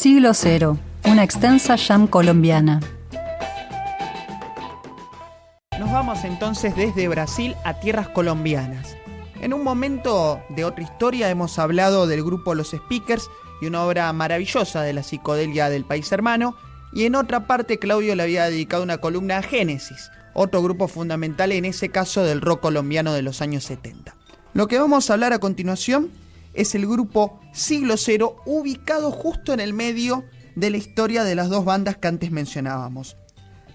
Siglo Cero, una extensa jam colombiana. Nos vamos entonces desde Brasil a tierras colombianas. En un momento de otra historia hemos hablado del grupo Los Speakers y una obra maravillosa de la psicodelia del país hermano, y en otra parte Claudio le había dedicado una columna a Génesis, otro grupo fundamental en ese caso del rock colombiano de los años 70. Lo que vamos a hablar a continuación es el grupo Siglo Cero, ubicado justo en el medio de la historia de las dos bandas que antes mencionábamos.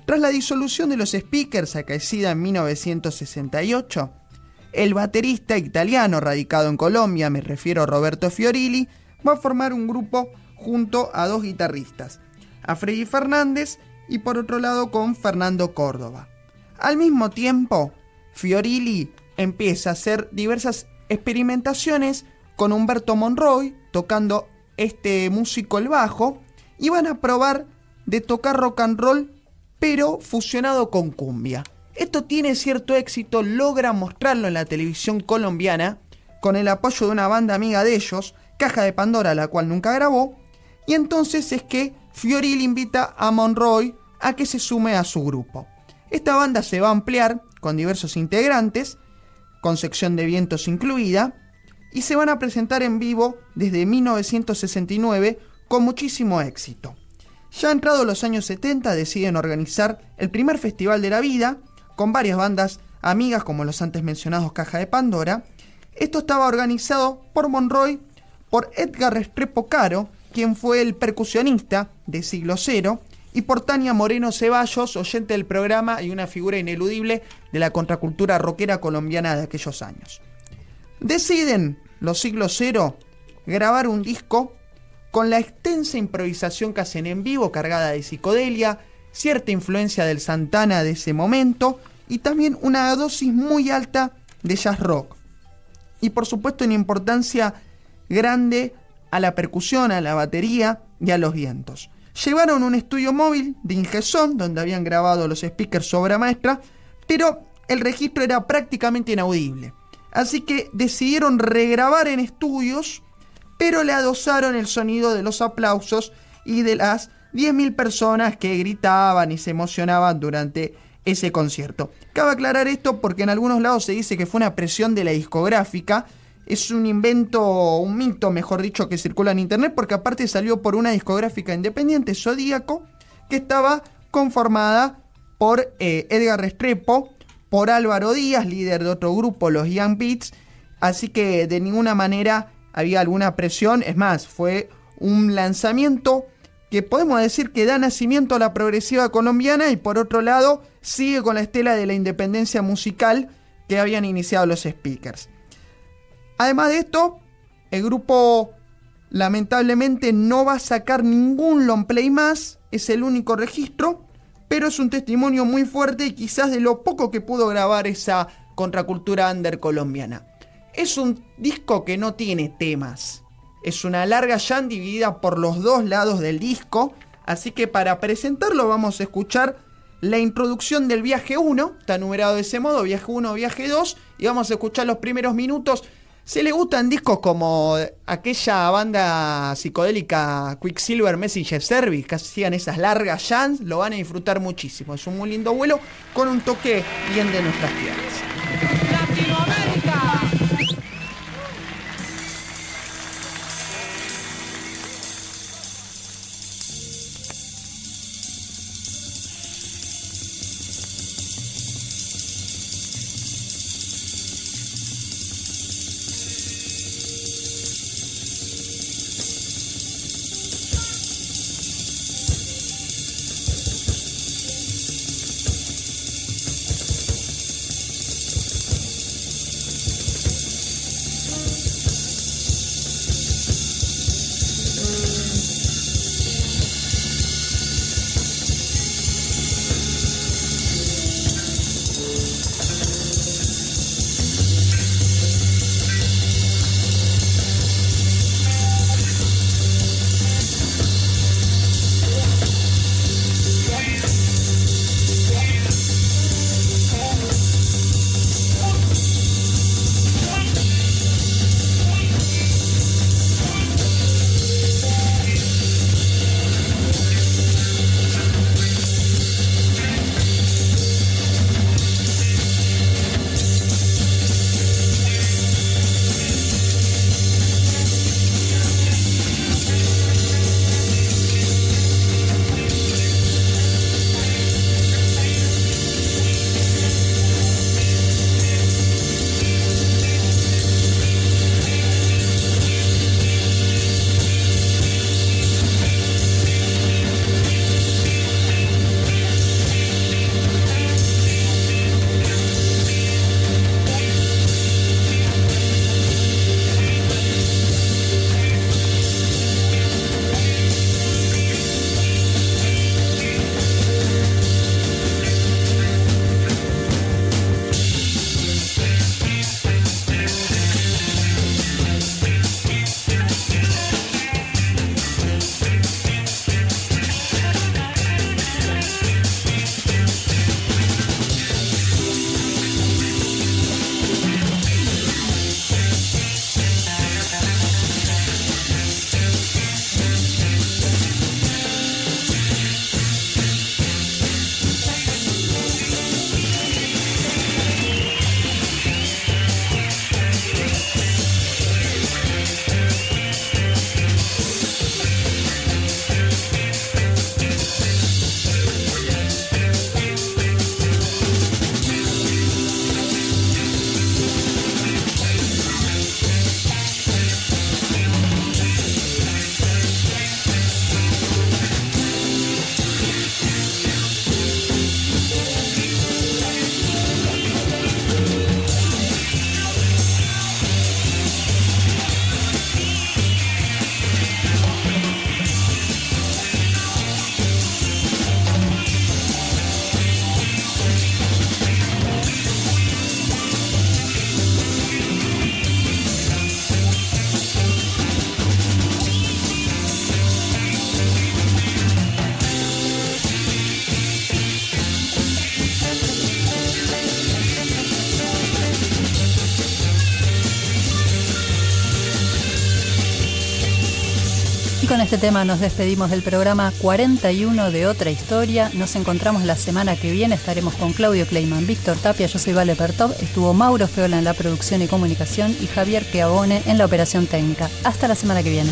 Tras la disolución de los Speakers acaecida en 1968, el baterista italiano radicado en Colombia, me refiero a Roberto Fiorilli, va a formar un grupo junto a dos guitarristas, a Freddy Fernández y por otro lado con Fernando Córdoba. Al mismo tiempo, Fiorilli empieza a hacer diversas experimentaciones con Humberto Monroy tocando este músico el bajo y van a probar de tocar rock and roll pero fusionado con cumbia. Esto tiene cierto éxito, logra mostrarlo en la televisión colombiana con el apoyo de una banda amiga de ellos, Caja de Pandora, la cual nunca grabó, y entonces es que Fioril invita a Monroy a que se sume a su grupo. Esta banda se va a ampliar con diversos integrantes, con sección de vientos incluida, y se van a presentar en vivo desde 1969 con muchísimo éxito. Ya entrados los años 70 deciden organizar el primer festival de la vida con varias bandas amigas como los antes mencionados Caja de Pandora. Esto estaba organizado por Monroy, por Edgar Restrepo Caro, quien fue el percusionista de Siglo Cero, y por Tania Moreno Ceballos, oyente del programa y una figura ineludible de la contracultura rockera colombiana de aquellos años. Deciden los siglos cero, grabar un disco con la extensa improvisación que hacen en vivo, cargada de psicodelia, cierta influencia del Santana de ese momento y también una dosis muy alta de jazz rock. Y por supuesto una importancia grande a la percusión, a la batería y a los vientos. Llevaron un estudio móvil de Ingeson, donde habían grabado los speakers obra maestra, pero el registro era prácticamente inaudible. Así que decidieron regrabar en estudios, pero le adosaron el sonido de los aplausos y de las 10.000 personas que gritaban y se emocionaban durante ese concierto. Cabe aclarar esto porque en algunos lados se dice que fue una presión de la discográfica. Es un invento, un mito, mejor dicho, que circula en internet, porque aparte salió por una discográfica independiente, Zodíaco, que estaba conformada por eh, Edgar Restrepo, por Álvaro Díaz, líder de otro grupo, los Young Beats, así que de ninguna manera había alguna presión, es más, fue un lanzamiento que podemos decir que da nacimiento a la progresiva colombiana y por otro lado sigue con la estela de la independencia musical que habían iniciado los speakers. Además de esto, el grupo lamentablemente no va a sacar ningún long play más, es el único registro, pero es un testimonio muy fuerte y quizás de lo poco que pudo grabar esa contracultura under colombiana. Es un disco que no tiene temas. Es una larga jam dividida por los dos lados del disco, así que para presentarlo vamos a escuchar la introducción del viaje 1, está numerado de ese modo, viaje 1, viaje 2, y vamos a escuchar los primeros minutos si le gustan discos como aquella banda psicodélica Quicksilver Messenger Service, que hacían esas largas jams, lo van a disfrutar muchísimo. Es un muy lindo vuelo con un toque bien de nuestras tierras. Este tema nos despedimos del programa 41 de Otra Historia. Nos encontramos la semana que viene. Estaremos con Claudio Kleiman, Víctor Tapia, yo soy Vale Pertov. Estuvo Mauro Feola en la producción y comunicación y Javier Queabone en la operación técnica. Hasta la semana que viene.